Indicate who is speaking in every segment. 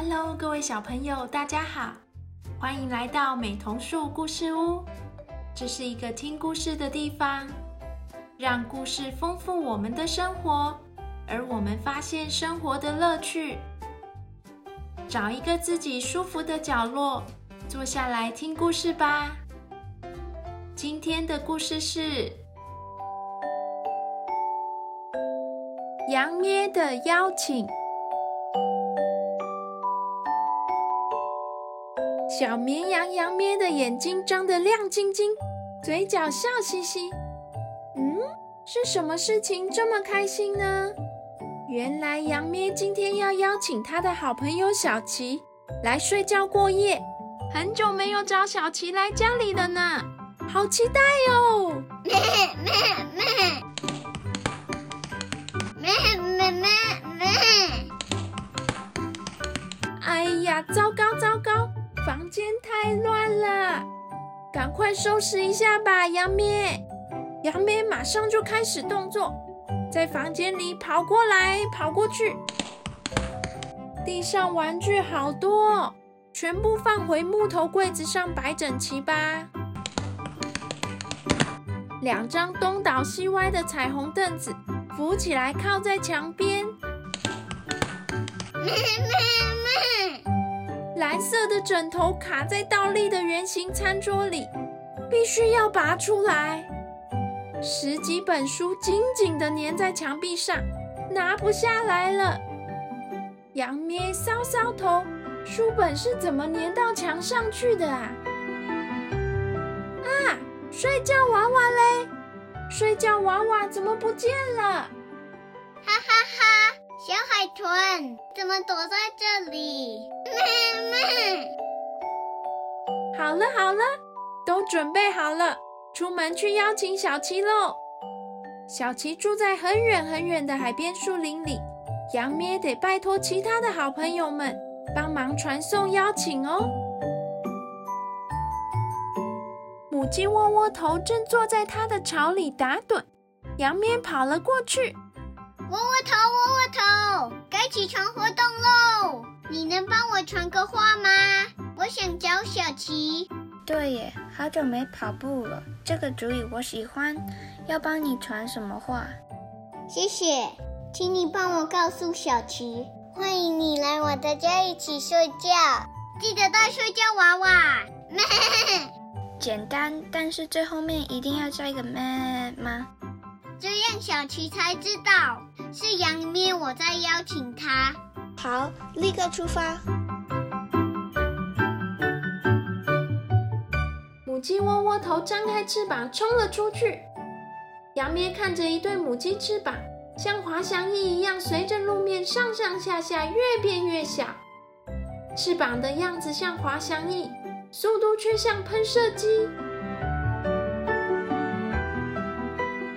Speaker 1: Hello，各位小朋友，大家好，欢迎来到美童树故事屋。这是一个听故事的地方，让故事丰富我们的生活，而我们发现生活的乐趣。找一个自己舒服的角落，坐下来听故事吧。今天的故事是《羊咩的邀请》。小绵羊羊咩的眼睛张得亮晶晶，嘴角笑嘻嘻。嗯，是什么事情这么开心呢？原来羊咩今天要邀请他的好朋友小琪来睡觉过夜。很久没有找小琪来家里了呢，好期待哟！咩咩咩咩咩咩咩！哎呀，糟糕糟糕！房间太乱了，赶快收拾一下吧，杨咩。杨咩马上就开始动作，在房间里跑过来跑过去。地上玩具好多，全部放回木头柜子上摆整齐吧。两张东倒西歪的彩虹凳子扶起来靠在墙边。蓝色的枕头卡在倒立的圆形餐桌里，必须要拔出来。十几本书紧紧地粘在墙壁上，拿不下来了。杨咩搔搔头，书本是怎么粘到墙上去的啊？啊，睡觉娃娃嘞？睡觉娃娃怎么不见了？哈
Speaker 2: 哈哈！小海豚怎么躲在这里？
Speaker 1: 妈 妈好了好了，都准备好了，出门去邀请小七喽。小琪住在很远很远的海边树林里，羊咩得拜托其他的好朋友们帮忙传送邀请哦。母鸡窝窝头正坐在它的巢里打盹，羊咩跑了过去。
Speaker 2: 窝窝头，窝窝头，该起床活动喽！你能帮我传个话吗？我想找小琪。
Speaker 3: 对耶，好久没跑步了，这个主意我喜欢。要帮你传什么话？
Speaker 2: 谢谢，请你帮我告诉小琪，欢迎你来我的家一起睡觉，记得带睡觉娃娃。
Speaker 3: 简单，但是最后面一定要加一个咩吗？
Speaker 2: 这样小琪才知道是杨咩我在邀请他。
Speaker 3: 好，立刻出发。
Speaker 1: 母鸡窝窝头张开翅膀冲了出去。杨咩看着一对母鸡翅膀像滑翔翼一样随着路面上上下下越变越小，翅膀的样子像滑翔翼，速度却像喷射机。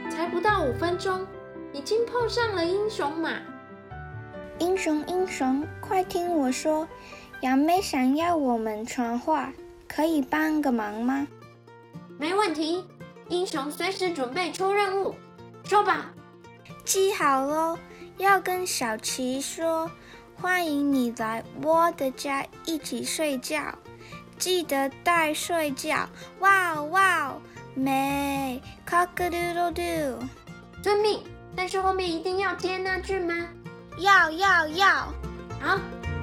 Speaker 1: 才不到五分钟，已经碰上了英雄马。
Speaker 3: 英雄英雄，快听我说，杨妹想要我们传话，可以帮个忙吗？
Speaker 1: 没问题，英雄随时准备出任务，说吧。
Speaker 3: 记好喽，要跟小琪说，欢迎你来我的家一起睡觉，记得带睡觉。哇哦哇哦！美，cock a doodle do，
Speaker 1: 遵命。但是后面一定要接那句吗？
Speaker 3: 要要要！
Speaker 1: 好，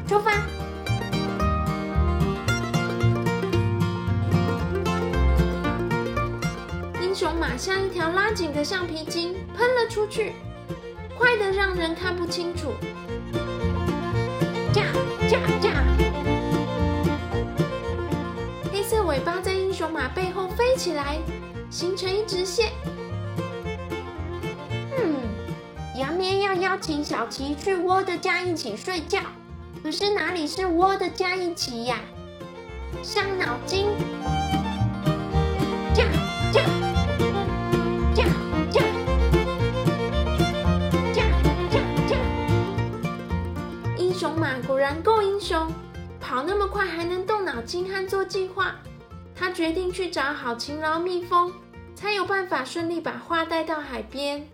Speaker 1: 出发。英雄马像一条拉紧的橡皮筋，喷了出去，快得让人看不清楚。驾驾驾！黑色尾巴在英雄马背后飞起来。形成一直线。邀请小琪去窝的家一起睡觉，可是哪里是窝的家一起呀？伤脑筋。驾驾驾驾驾驾！英雄马果然够英雄，跑那么快还能动脑筋和做计划。他决定去找好勤劳蜜蜂，才有办法顺利把花带到海边。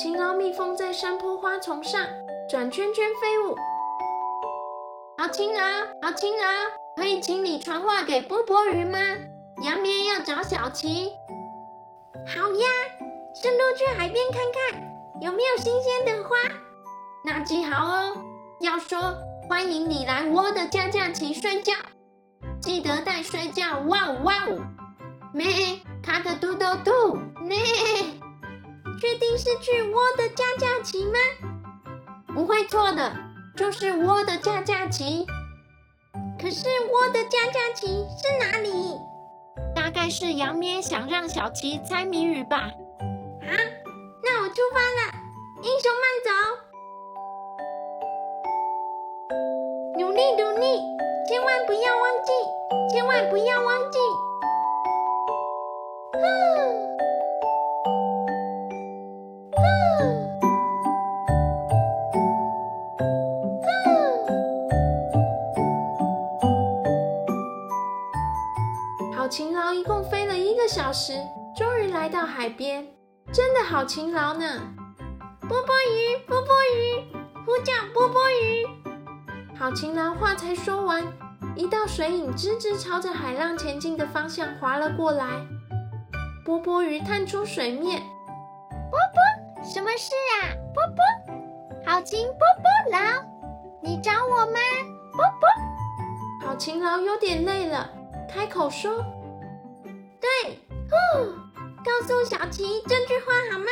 Speaker 1: 好勤劳蜜蜂在山坡花丛上转圈圈飞舞。好勤劳，好勤劳，可以请你传话给波波鱼吗？杨咩要找小琪。
Speaker 2: 好呀，顺路去海边看看有没有新鲜的花。
Speaker 1: 那记好哦，要说欢迎你来我的家假期睡觉，记得带睡觉。哇哦哇哦，咩，卡个嘟嘟嘟，咩，
Speaker 2: 确定是去我的家假期吗？
Speaker 1: 不会错的，就是我的家假期。
Speaker 2: 可是我的家假期是哪里？
Speaker 1: 大概是杨咩想让小琪猜谜语吧。
Speaker 2: 啊，那我出发了，英雄慢走。努力努力，千万不要忘记，千万不要忘记。
Speaker 1: 好一个小时，终于来到海边，真的好勤劳呢。
Speaker 2: 波波鱼，波波鱼，呼叫波波鱼。
Speaker 1: 好勤劳，话才说完，一道水影直直朝着海浪前进的方向划了过来。波波鱼探出水面，
Speaker 2: 波波，什么事啊？波波，好勤波波劳，你找我吗？波波，
Speaker 1: 好勤劳，有点累了，开口说：“
Speaker 2: 对，哦告诉小琪这句话好吗？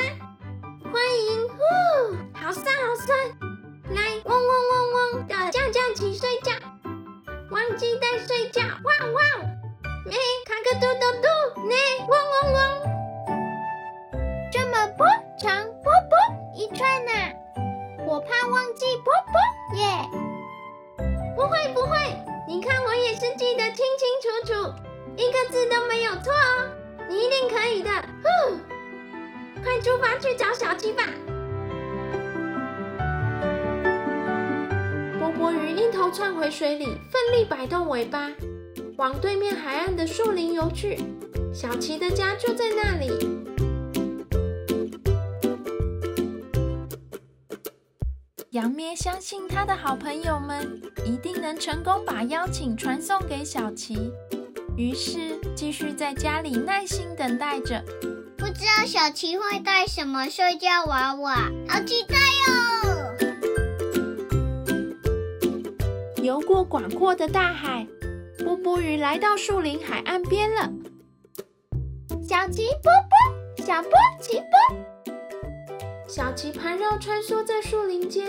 Speaker 2: 以的。呼，快出发去找小七吧。
Speaker 1: 波波鱼一头窜回水里，奋力摆动尾巴，往对面海岸的树林游去。小琪的家就在那里。杨咩相信他的好朋友们一定能成功把邀请传送给小琪，于是继续在家里耐心等待着。
Speaker 2: 不知道小琪会带什么睡觉娃娃，好期待哦！
Speaker 1: 游过广阔的大海，波波鱼来到树林海岸边了。
Speaker 2: 小琪波波，小波奇波。
Speaker 1: 小琪盘绕穿梭在树林间，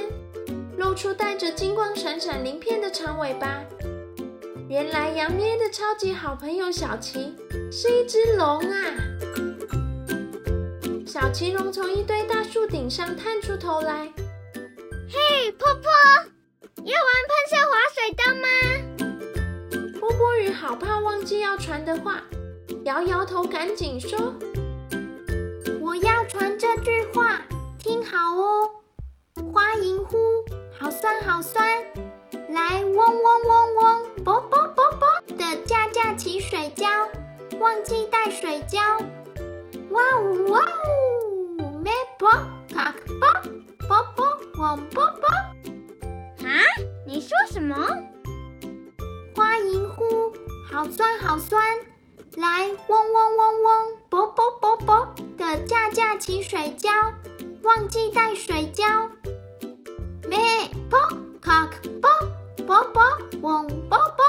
Speaker 1: 露出带着金光闪闪鳞片的长尾巴。原来杨咩的超级好朋友小琪是一只龙啊！小奇龙从一堆大树顶上探出头来。
Speaker 2: 嘿，波波，要玩喷射滑水道吗？
Speaker 1: 波波鱼好怕忘记要传的话，摇摇头，赶紧说：“
Speaker 2: 我要传这句话，听好哦。欢迎呼，水胶，忘记带水胶。哇呜哇呜，咩啵卡克啵啵啵嗡啵啵。啊？你说什么？花银呼，好酸好酸，来嗡嗡嗡嗡，啵啵啵啵的架架起水胶，忘记带水胶。咩啵卡克啵啵啵嗡啵啵，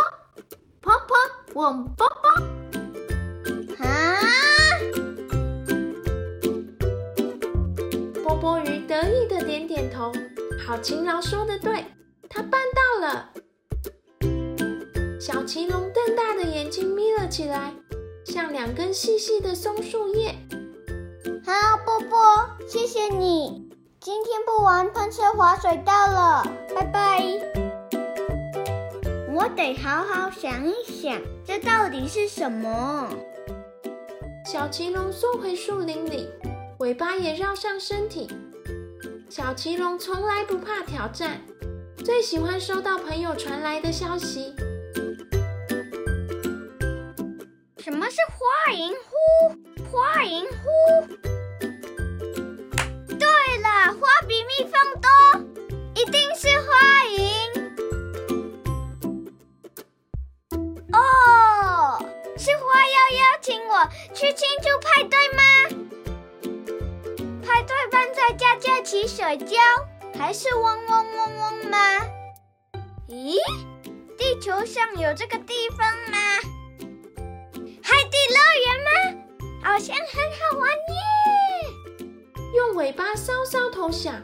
Speaker 2: 啵啵嗡啵
Speaker 1: 好勤劳说的对，他办到了。小奇龙瞪大的眼睛眯了起来，像两根细细的松树叶。
Speaker 2: 好，波波，谢谢你。今天不玩喷射滑水道了，拜拜。我得好好想一想，这到底是什么？
Speaker 1: 小奇龙缩回树林里，尾巴也绕上身体。小奇龙从来不怕挑战，最喜欢收到朋友传来的消息。
Speaker 2: 什么是花银
Speaker 1: 尾巴搔搔头想，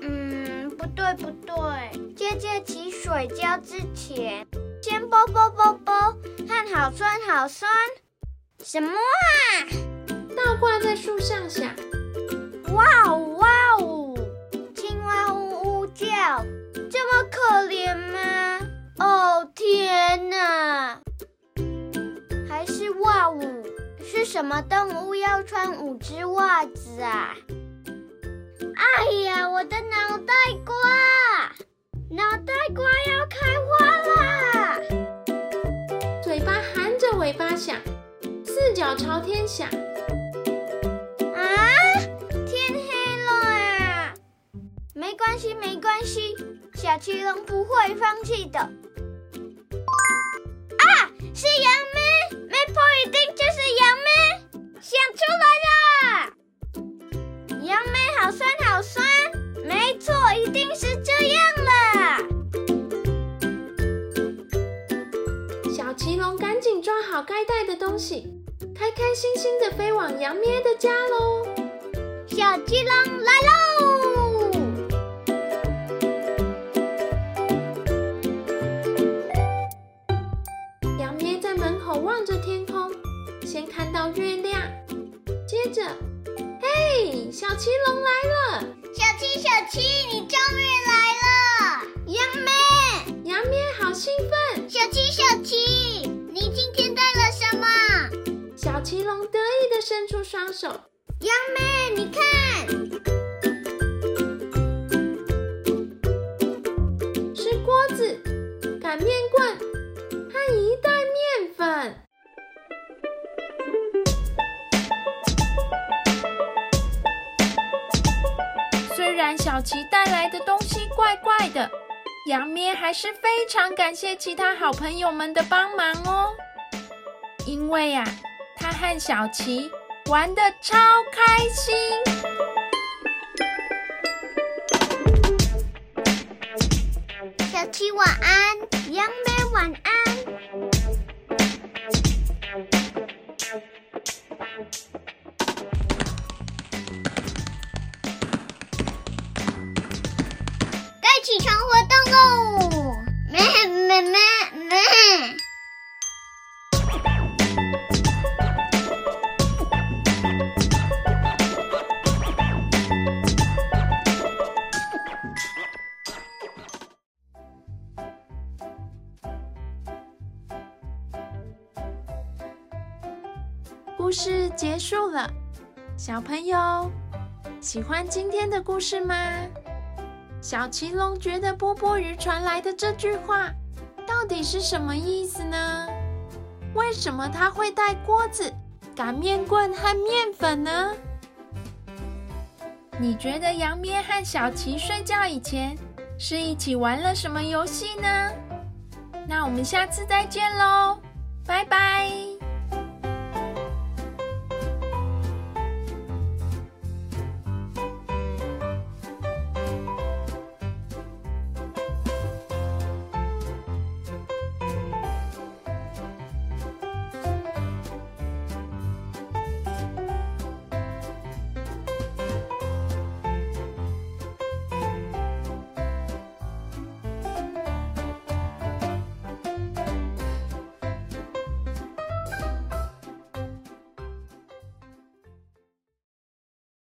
Speaker 2: 嗯，不对不对，姐姐起水胶之前，先啵啵啵啵，看好酸好酸。什么啊？
Speaker 1: 倒挂在树上想，
Speaker 2: 哇哦哇哦，青蛙呜呜叫，这么可怜吗？什么动物要穿五只袜子啊？哎呀，我的脑袋瓜，脑袋瓜要开花啦！
Speaker 1: 嘴巴含着尾巴想，四脚朝天想，
Speaker 2: 啊，天黑了啊！没关系，没关系，小七龙不会放弃的。出来了！杨梅好酸好酸，没错，一定是这样了。
Speaker 1: 小奇龙赶紧装好该带的东西，开开心心的飞往杨咩的家喽！
Speaker 2: 小鸡龙来
Speaker 1: 手，
Speaker 2: 杨梅，你看，
Speaker 1: 是锅子、擀面棍和一袋面粉。虽然小琪带来的东西怪怪的，杨咩还是非常感谢其他好朋友们的帮忙哦。因为呀、他和小琪玩的超开心。
Speaker 2: 小七晚安，
Speaker 1: 束了，小朋友喜欢今天的故事吗？小奇龙觉得波波鱼传来的这句话到底是什么意思呢？为什么他会带锅子、擀面棍和面粉呢？你觉得杨咩和小奇睡觉以前是一起玩了什么游戏呢？那我们下次再见喽，拜拜。